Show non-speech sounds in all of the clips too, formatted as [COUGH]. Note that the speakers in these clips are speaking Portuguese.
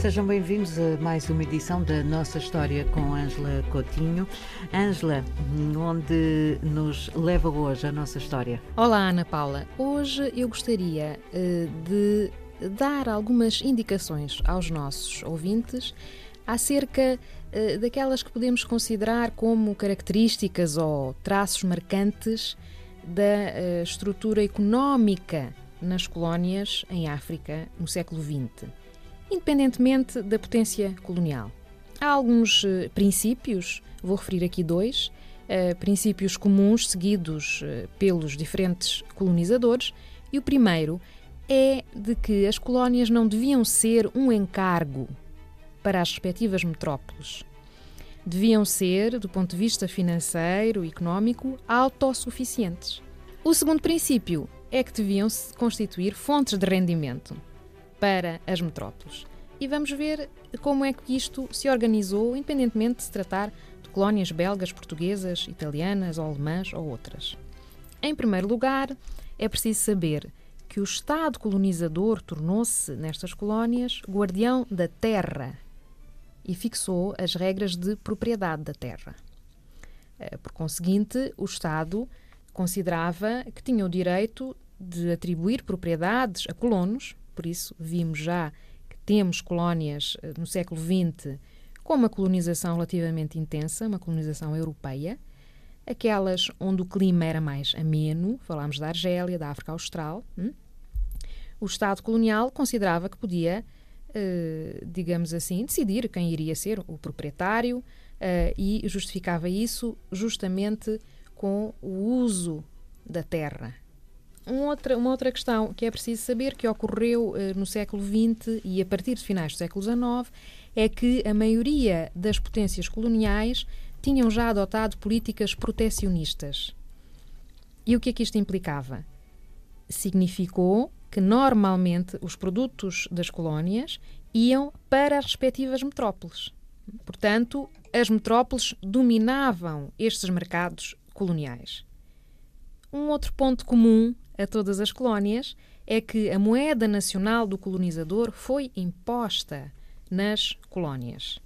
Sejam bem-vindos a mais uma edição da Nossa História com Ângela Coutinho. Ângela, onde nos leva hoje a nossa história? Olá, Ana Paula. Hoje eu gostaria uh, de dar algumas indicações aos nossos ouvintes acerca uh, daquelas que podemos considerar como características ou traços marcantes da uh, estrutura económica nas colónias em África no século XX independentemente da potência colonial. Há alguns uh, princípios, vou referir aqui dois, uh, princípios comuns seguidos uh, pelos diferentes colonizadores, e o primeiro é de que as colónias não deviam ser um encargo para as respectivas metrópoles. Deviam ser, do ponto de vista financeiro e económico, autossuficientes. O segundo princípio é que deviam se constituir fontes de rendimento para as metrópoles. E vamos ver como é que isto se organizou, independentemente de se tratar de colónias belgas, portuguesas, italianas ou alemãs ou outras. Em primeiro lugar, é preciso saber que o Estado colonizador tornou-se, nestas colónias, guardião da terra e fixou as regras de propriedade da terra. Eh, por conseguinte, o Estado considerava que tinha o direito de atribuir propriedades a colonos por isso vimos já que temos colónias eh, no século XX com uma colonização relativamente intensa, uma colonização europeia, aquelas onde o clima era mais ameno, falámos da Argélia, da África Austral. Hum? O Estado colonial considerava que podia, eh, digamos assim, decidir quem iria ser o proprietário eh, e justificava isso justamente com o uso da terra, um outra, uma outra questão que é preciso saber que ocorreu uh, no século XX e a partir de finais do século XIX é que a maioria das potências coloniais tinham já adotado políticas protecionistas. E o que é que isto implicava? Significou que normalmente os produtos das colónias iam para as respectivas metrópoles. Portanto, as metrópoles dominavam estes mercados coloniais. Um outro ponto comum a todas as colónias é que a moeda nacional do colonizador foi imposta nas colónias.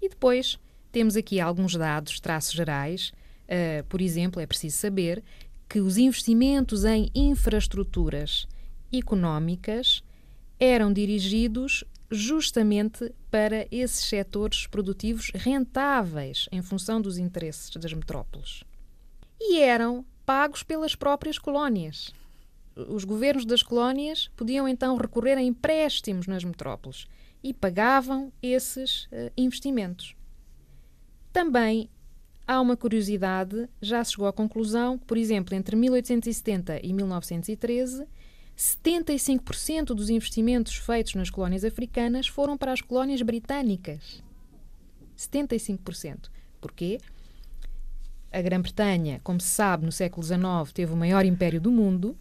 E depois temos aqui alguns dados, traços gerais. Uh, por exemplo, é preciso saber que os investimentos em infraestruturas económicas eram dirigidos justamente para esses setores produtivos rentáveis em função dos interesses das metrópoles. E eram pagos pelas próprias colónias. Os governos das colónias podiam então recorrer a empréstimos nas metrópoles e pagavam esses uh, investimentos. Também há uma curiosidade, já se chegou à conclusão que, por exemplo, entre 1870 e 1913, 75% dos investimentos feitos nas colónias africanas foram para as colónias britânicas. 75%. Porquê? A Grã-Bretanha, como se sabe, no século XIX teve o maior império do mundo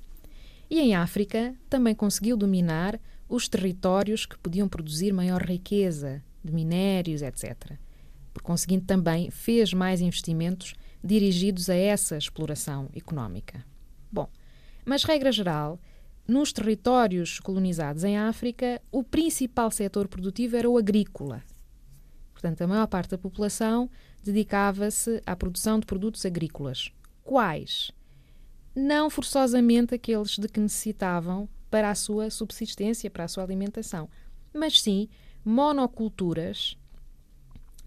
e em África também conseguiu dominar os territórios que podiam produzir maior riqueza de minérios, etc. Por conseguinte, também fez mais investimentos dirigidos a essa exploração económica. Bom, mas regra geral, nos territórios colonizados em África, o principal setor produtivo era o agrícola. Portanto, a maior parte da população dedicava-se à produção de produtos agrícolas. Quais? Não forçosamente aqueles de que necessitavam para a sua subsistência, para a sua alimentação, mas sim monoculturas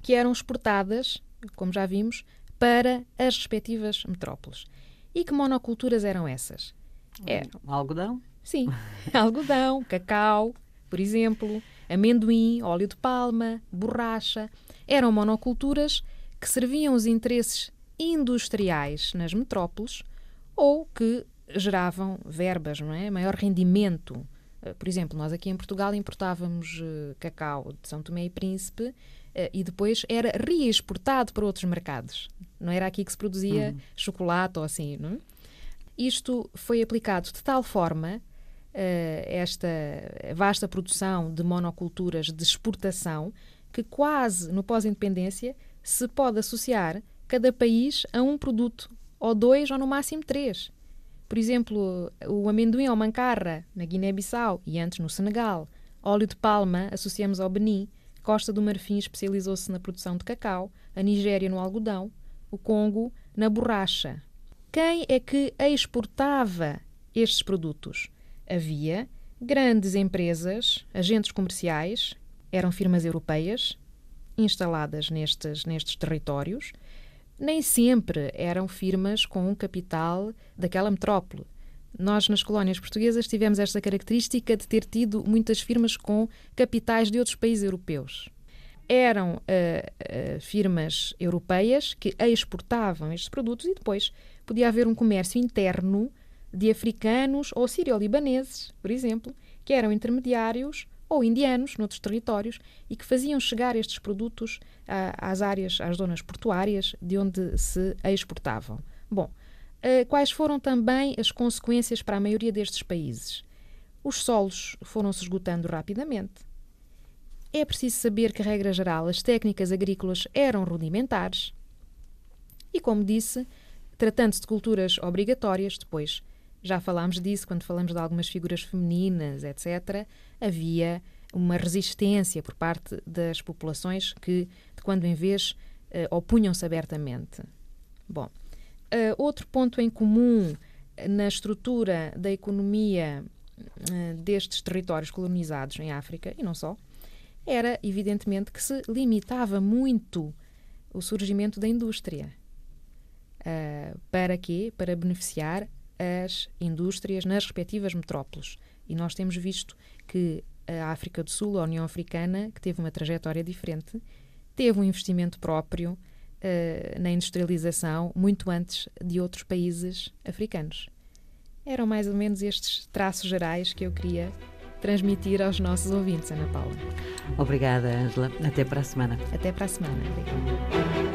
que eram exportadas, como já vimos, para as respectivas metrópoles. E que monoculturas eram essas? Eram algodão? Sim, [LAUGHS] algodão, cacau, por exemplo, amendoim, óleo de palma, borracha. Eram monoculturas que serviam os interesses industriais nas metrópoles ou que geravam verbas, não é? Maior rendimento. Eh, por exemplo, nós aqui em Portugal importávamos uh, cacau de São Tomé e Príncipe uh, e depois era reexportado para outros mercados. Não era aqui que se produzia uhum. chocolate ou assim, não é? Isto foi aplicado de tal forma, esta vasta produção de monoculturas de exportação, que quase no pós-independência se pode associar cada país a um produto, ou dois, ou no máximo três. Por exemplo, o amendoim ou mancarra na Guiné-Bissau e antes no Senegal, Óleo de palma associamos ao Benin, Costa do Marfim especializou-se na produção de cacau, a Nigéria no algodão, o Congo na borracha. Quem é que exportava estes produtos? Havia grandes empresas, agentes comerciais, eram firmas europeias instaladas nestes, nestes territórios. Nem sempre eram firmas com um capital daquela metrópole. Nós, nas colónias portuguesas, tivemos esta característica de ter tido muitas firmas com capitais de outros países europeus. Eram uh, uh, firmas europeias que exportavam estes produtos e depois podia haver um comércio interno de africanos ou sírio-libaneses, por exemplo, que eram intermediários ou indianos noutros territórios e que faziam chegar estes produtos às áreas, às zonas portuárias de onde se exportavam. Bom, eh, quais foram também as consequências para a maioria destes países? Os solos foram se esgotando rapidamente. É preciso saber que, regra geral, as técnicas agrícolas eram rudimentares. E, como disse, tratando-se de culturas obrigatórias, depois já falámos disso quando falamos de algumas figuras femininas, etc., havia uma resistência por parte das populações que, de quando em vez, uh, opunham-se abertamente. Bom, Uh, outro ponto em comum na estrutura da economia uh, destes territórios colonizados em África, e não só, era evidentemente que se limitava muito o surgimento da indústria. Uh, para quê? Para beneficiar as indústrias nas respectivas metrópoles. E nós temos visto que a África do Sul, a União Africana, que teve uma trajetória diferente, teve um investimento próprio, uh, na industrialização muito antes de outros países africanos. Eram mais ou menos estes traços gerais que eu queria transmitir aos nossos ouvintes, Ana Paula. Obrigada, Angela. Até para a semana. Até para a semana. Obrigada.